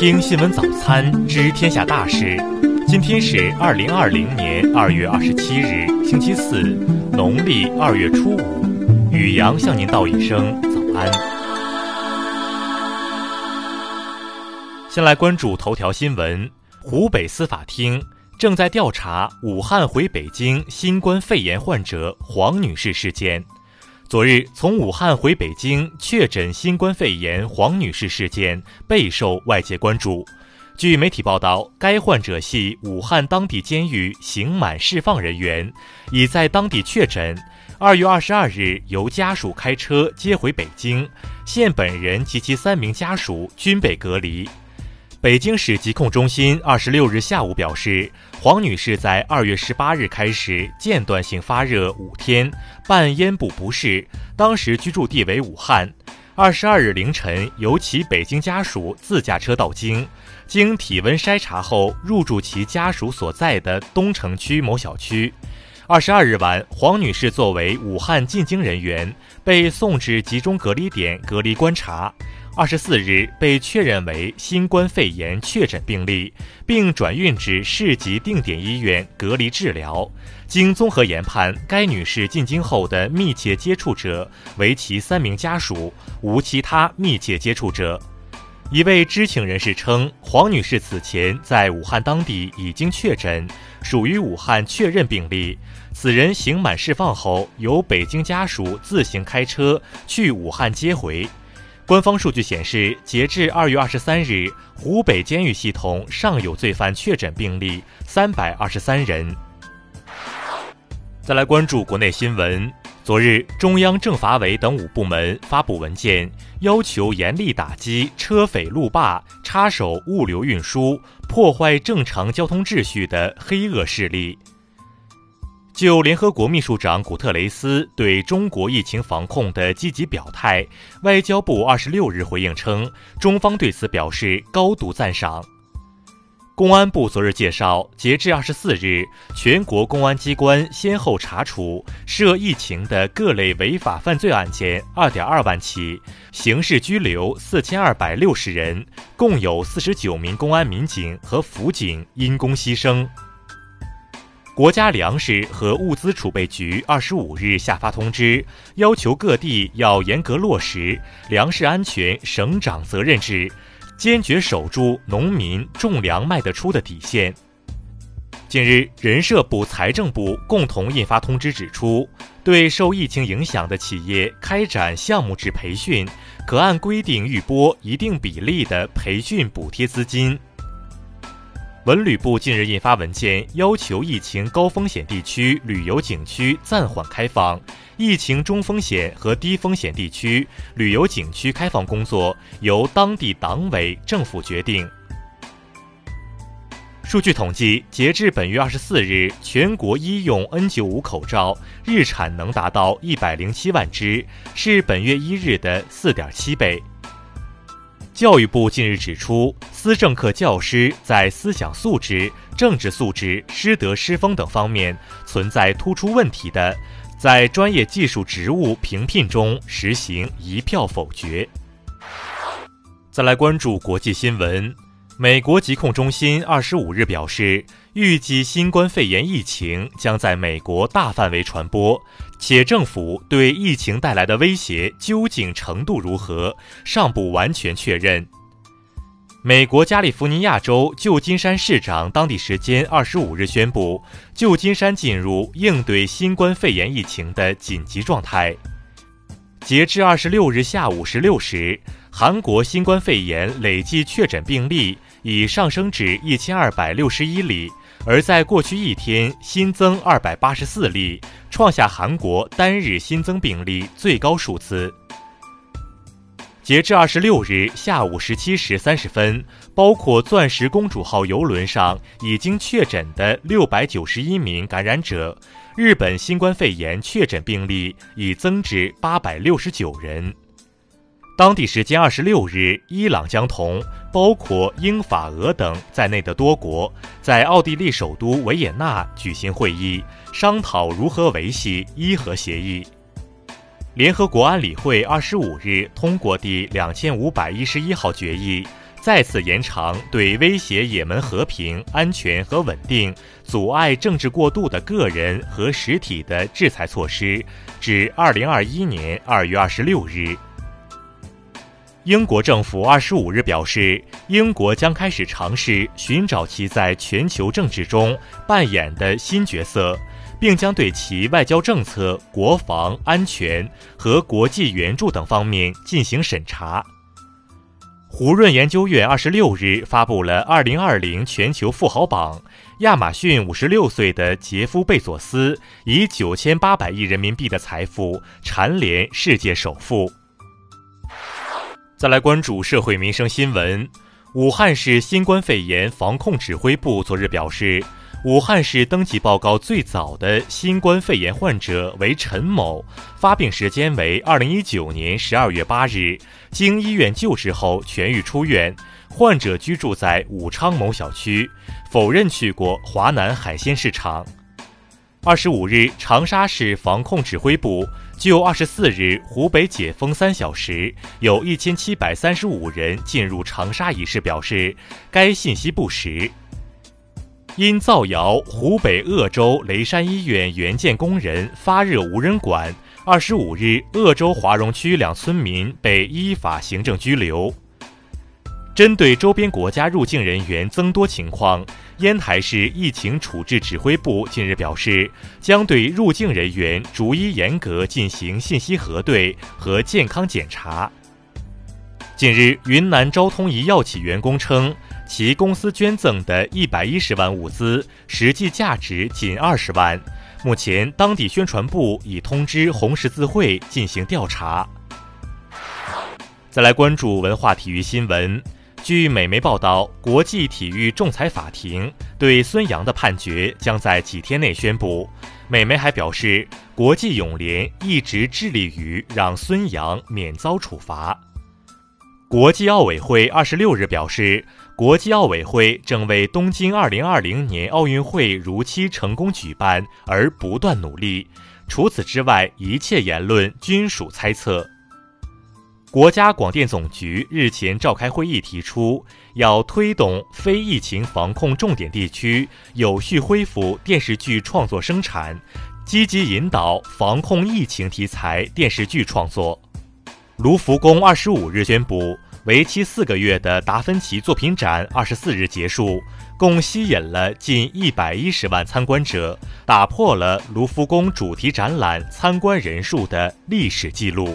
听新闻早餐知天下大事。今天是二零二零年二月二十七日，星期四，农历二月初五。雨阳向您道一声早安。先来关注头条新闻：湖北司法厅正在调查武汉回北京新冠肺炎患者黄女士事件。昨日从武汉回北京确诊新冠肺炎黄女士事件备受外界关注。据媒体报道，该患者系武汉当地监狱刑满释放人员，已在当地确诊。二月二十二日由家属开车接回北京，现本人及其三名家属均被隔离。北京市疾控中心二十六日下午表示，黄女士在二月十八日开始间断性发热五天，伴咽部不适，当时居住地为武汉。二十二日凌晨，由其北京家属自驾车到京，经体温筛查后入住其家属所在的东城区某小区。二十二日晚，黄女士作为武汉进京人员，被送至集中隔离点隔离观察。二十四日被确认为新冠肺炎确诊病例，并转运至市级定点医院隔离治疗。经综合研判，该女士进京后的密切接触者为其三名家属，无其他密切接触者。一位知情人士称，黄女士此前在武汉当地已经确诊，属于武汉确认病例。此人刑满释放后，由北京家属自行开车去武汉接回。官方数据显示，截至二月二十三日，湖北监狱系统尚有罪犯确诊病例三百二十三人。再来关注国内新闻，昨日，中央政法委等五部门发布文件，要求严厉打击车匪路霸、插手物流运输、破坏正常交通秩序的黑恶势力。就联合国秘书长古特雷斯对中国疫情防控的积极表态，外交部二十六日回应称，中方对此表示高度赞赏。公安部昨日介绍，截至二十四日，全国公安机关先后查处涉疫情的各类违法犯罪案件二点二万起，刑事拘留四千二百六十人，共有四十九名公安民警和辅警因公牺牲。国家粮食和物资储备局二十五日下发通知，要求各地要严格落实粮食安全省长责任制，坚决守住农民种粮卖得出的底线。近日，人社部、财政部共同印发通知，指出，对受疫情影响的企业开展项目制培训，可按规定预拨一定比例的培训补贴资金。文旅部近日印发文件，要求疫情高风险地区旅游景区暂缓开放，疫情中风险和低风险地区旅游景区开放工作由当地党委政府决定。数据统计，截至本月二十四日，全国医用 N95 口罩日产能达到一百零七万只，是本月一日的四点七倍。教育部近日指出，思政课教师在思想素质、政治素质、师德师风等方面存在突出问题的，在专业技术职务评聘中实行一票否决。再来关注国际新闻，美国疾控中心二十五日表示。预计新冠肺炎疫情将在美国大范围传播，且政府对疫情带来的威胁究竟程度如何尚不完全确认。美国加利福尼亚州旧金山市长当地时间二十五日宣布，旧金山进入应对新冠肺炎疫情的紧急状态。截至二十六日下午十六时，韩国新冠肺炎累计确诊病例已上升至一千二百六十一例。而在过去一天新增二百八十四例，创下韩国单日新增病例最高数字。截至二十六日下午十七时三十分，包括“钻石公主号”游轮上已经确诊的六百九十一名感染者，日本新冠肺炎确诊病例已增至八百六十九人。当地时间二十六日，伊朗将同包括英法俄等在内的多国在奥地利首都维也纳举行会议，商讨如何维系伊核协议。联合国安理会二十五日通过第两千五百一十一号决议，再次延长对威胁也门和平、安全和稳定、阻碍政治过渡的个人和实体的制裁措施，至二零二一年二月二十六日。英国政府二十五日表示，英国将开始尝试寻找其在全球政治中扮演的新角色，并将对其外交政策、国防安全和国际援助等方面进行审查。胡润研究院二十六日发布了二零二零全球富豪榜，亚马逊五十六岁的杰夫·贝佐斯以九千八百亿人民币的财富蝉联世界首富。再来关注社会民生新闻，武汉市新冠肺炎防控指挥部昨日表示。武汉市登记报告最早的新冠肺炎患者为陈某，发病时间为二零一九年十二月八日，经医院救治后痊愈出院。患者居住在武昌某小区，否认去过华南海鲜市场。二十五日，长沙市防控指挥部就二十四日湖北解封三小时有一千七百三十五人进入长沙一事表示，该信息不实。因造谣湖北鄂州雷山医院援建工人发热无人管，二十五日，鄂州华容区两村民被依法行政拘留。针对周边国家入境人员增多情况，烟台市疫情处置指挥部近日表示，将对入境人员逐一严格进行信息核对和健康检查。近日，云南昭通一药企员工称。其公司捐赠的一百一十万物资，实际价值仅二十万。目前，当地宣传部已通知红十字会进行调查。再来关注文化体育新闻。据美媒报道，国际体育仲裁法庭对孙杨的判决将在几天内宣布。美媒还表示，国际泳联一直致力于让孙杨免遭处罚。国际奥委会二十六日表示。国际奥委会正为东京二零二零年奥运会如期成功举办而不断努力。除此之外，一切言论均属猜测。国家广电总局日前召开会议，提出要推动非疫情防控重点地区有序恢复电视剧创作生产，积极引导防控疫情题材电视剧创作。卢浮宫二十五日宣布。为期四个月的达芬奇作品展二十四日结束，共吸引了近一百一十万参观者，打破了卢浮宫主题展览参观人数的历史记录。